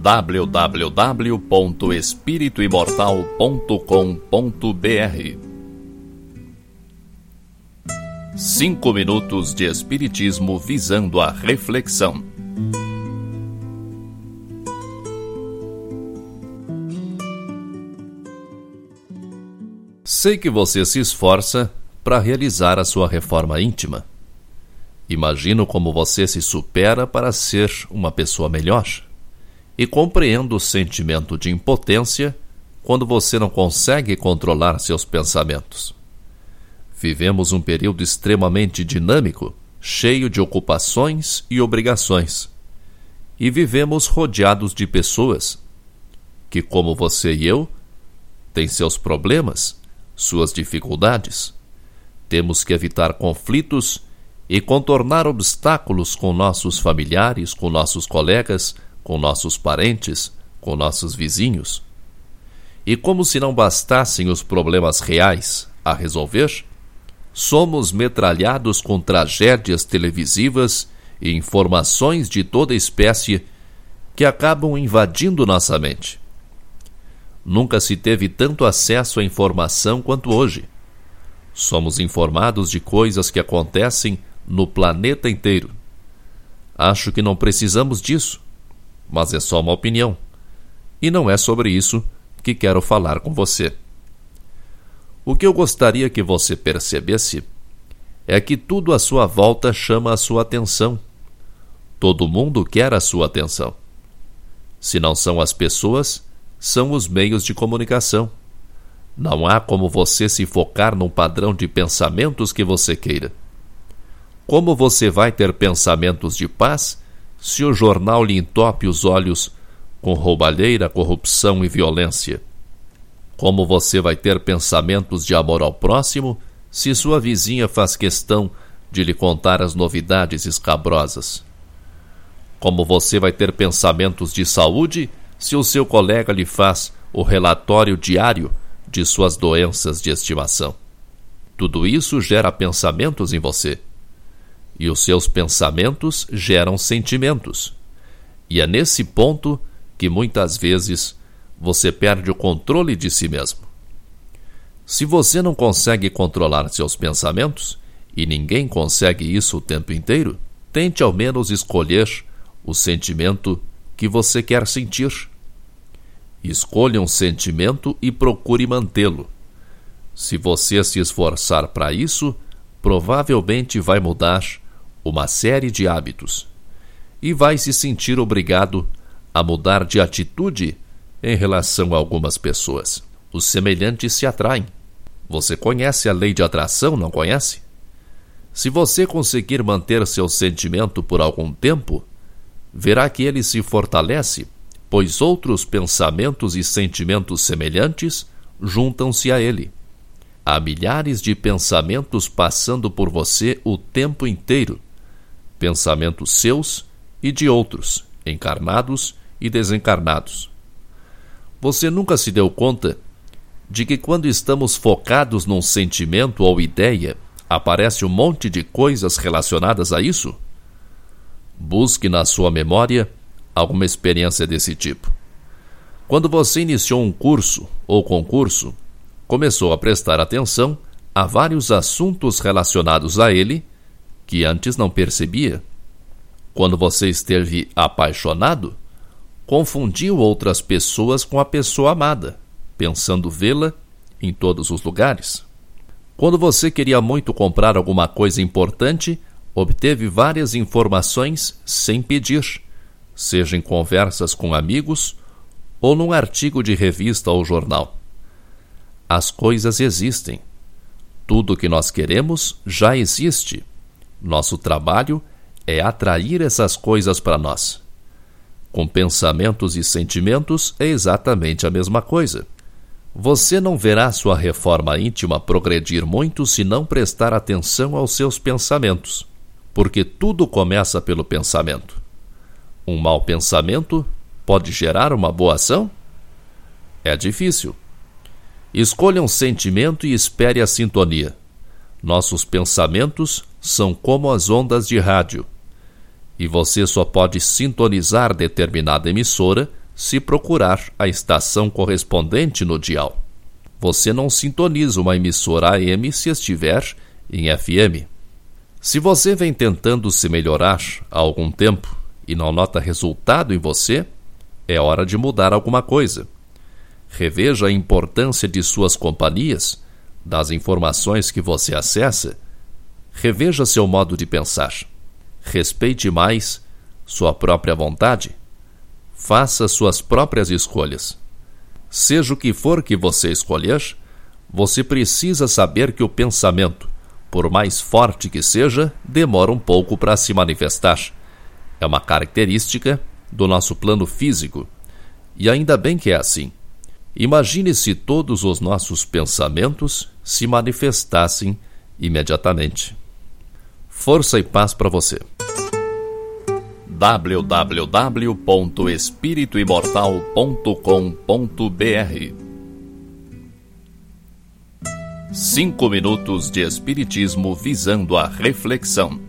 www.espirituimortal.com.br Cinco minutos de Espiritismo visando a reflexão. Sei que você se esforça para realizar a sua reforma íntima. Imagino como você se supera para ser uma pessoa melhor e compreendo o sentimento de impotência quando você não consegue controlar seus pensamentos. Vivemos um período extremamente dinâmico, cheio de ocupações e obrigações. E vivemos rodeados de pessoas que, como você e eu, têm seus problemas, suas dificuldades. Temos que evitar conflitos e contornar obstáculos com nossos familiares, com nossos colegas, com nossos parentes, com nossos vizinhos. E como se não bastassem os problemas reais a resolver, somos metralhados com tragédias televisivas e informações de toda espécie que acabam invadindo nossa mente. Nunca se teve tanto acesso à informação quanto hoje. Somos informados de coisas que acontecem no planeta inteiro. Acho que não precisamos disso mas é só uma opinião. E não é sobre isso que quero falar com você. O que eu gostaria que você percebesse é que tudo à sua volta chama a sua atenção. Todo mundo quer a sua atenção. Se não são as pessoas, são os meios de comunicação. Não há como você se focar num padrão de pensamentos que você queira. Como você vai ter pensamentos de paz se o jornal lhe entope os olhos com roubalheira, corrupção e violência? Como você vai ter pensamentos de amor ao próximo se sua vizinha faz questão de lhe contar as novidades escabrosas? Como você vai ter pensamentos de saúde se o seu colega lhe faz o relatório diário de suas doenças de estimação? Tudo isso gera pensamentos em você e os seus pensamentos geram sentimentos. E é nesse ponto que muitas vezes você perde o controle de si mesmo. Se você não consegue controlar seus pensamentos, e ninguém consegue isso o tempo inteiro, tente ao menos escolher o sentimento que você quer sentir. Escolha um sentimento e procure mantê-lo. Se você se esforçar para isso, provavelmente vai mudar uma série de hábitos e vai se sentir obrigado a mudar de atitude em relação a algumas pessoas. Os semelhantes se atraem. Você conhece a lei de atração, não conhece? Se você conseguir manter seu sentimento por algum tempo, verá que ele se fortalece, pois outros pensamentos e sentimentos semelhantes juntam-se a ele. Há milhares de pensamentos passando por você o tempo inteiro pensamentos seus e de outros, encarnados e desencarnados. Você nunca se deu conta de que quando estamos focados num sentimento ou ideia, aparece um monte de coisas relacionadas a isso? Busque na sua memória alguma experiência desse tipo. Quando você iniciou um curso ou concurso, começou a prestar atenção a vários assuntos relacionados a ele que antes não percebia. Quando você esteve apaixonado, confundiu outras pessoas com a pessoa amada, pensando vê-la em todos os lugares. Quando você queria muito comprar alguma coisa importante, obteve várias informações sem pedir, seja em conversas com amigos ou num artigo de revista ou jornal. As coisas existem. Tudo o que nós queremos já existe. Nosso trabalho é atrair essas coisas para nós. Com pensamentos e sentimentos é exatamente a mesma coisa. Você não verá sua reforma íntima progredir muito se não prestar atenção aos seus pensamentos, porque tudo começa pelo pensamento. Um mau pensamento pode gerar uma boa ação? É difícil. Escolha um sentimento e espere a sintonia. Nossos pensamentos são como as ondas de rádio. E você só pode sintonizar determinada emissora se procurar a estação correspondente no dial. Você não sintoniza uma emissora AM se estiver em FM. Se você vem tentando se melhorar há algum tempo e não nota resultado em você, é hora de mudar alguma coisa. Reveja a importância de suas companhias, das informações que você acessa. Reveja seu modo de pensar. Respeite mais sua própria vontade. Faça suas próprias escolhas. Seja o que for que você escolher, você precisa saber que o pensamento, por mais forte que seja, demora um pouco para se manifestar. É uma característica do nosso plano físico. E ainda bem que é assim. Imagine se todos os nossos pensamentos se manifestassem imediatamente. Força e paz para você www.espirituimortal.com.br Cinco minutos de Espiritismo visando a reflexão.